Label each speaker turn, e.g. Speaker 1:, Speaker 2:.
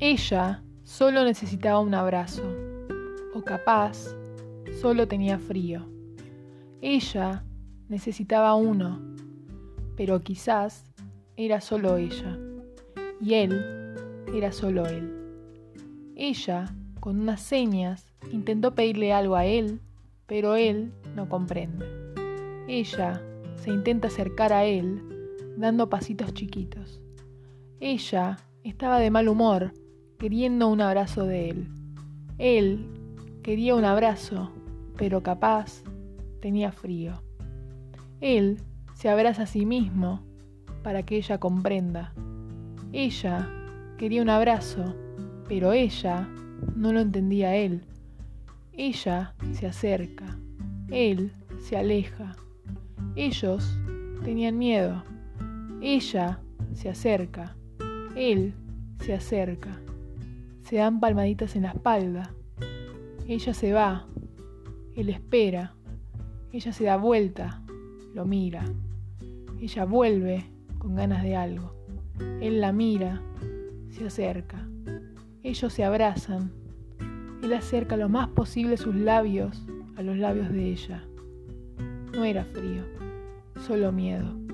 Speaker 1: Ella solo necesitaba un abrazo, o capaz solo tenía frío. Ella necesitaba uno, pero quizás era solo ella, y él era solo él. Ella, con unas señas, intentó pedirle algo a él, pero él no comprende. Ella se intenta acercar a él, dando pasitos chiquitos. Ella estaba de mal humor, queriendo un abrazo de él. Él quería un abrazo, pero capaz tenía frío. Él se abraza a sí mismo para que ella comprenda. Ella quería un abrazo, pero ella no lo entendía él. Ella se acerca, él se aleja. Ellos tenían miedo. Ella se acerca, él se acerca. Se dan palmaditas en la espalda. Ella se va, él espera. Ella se da vuelta, lo mira. Ella vuelve con ganas de algo. Él la mira, se acerca. Ellos se abrazan. Él acerca lo más posible sus labios a los labios de ella. No era frío, solo miedo.